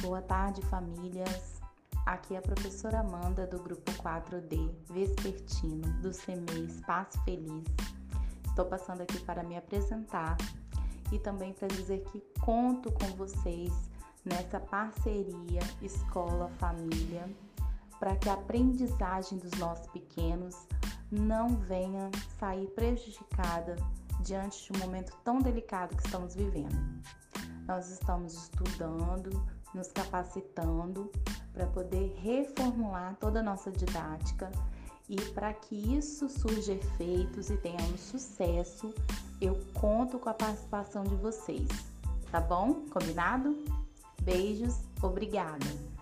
Boa tarde, famílias. Aqui é a professora Amanda do grupo 4D Vespertino do CME Espaço Feliz. Estou passando aqui para me apresentar e também para dizer que conto com vocês nessa parceria escola-família para que a aprendizagem dos nossos pequenos não venha sair prejudicada diante de um momento tão delicado que estamos vivendo. Nós estamos estudando, nos capacitando para poder reformular toda a nossa didática e para que isso surja efeitos e tenhamos sucesso, eu conto com a participação de vocês. Tá bom? Combinado? Beijos, obrigada!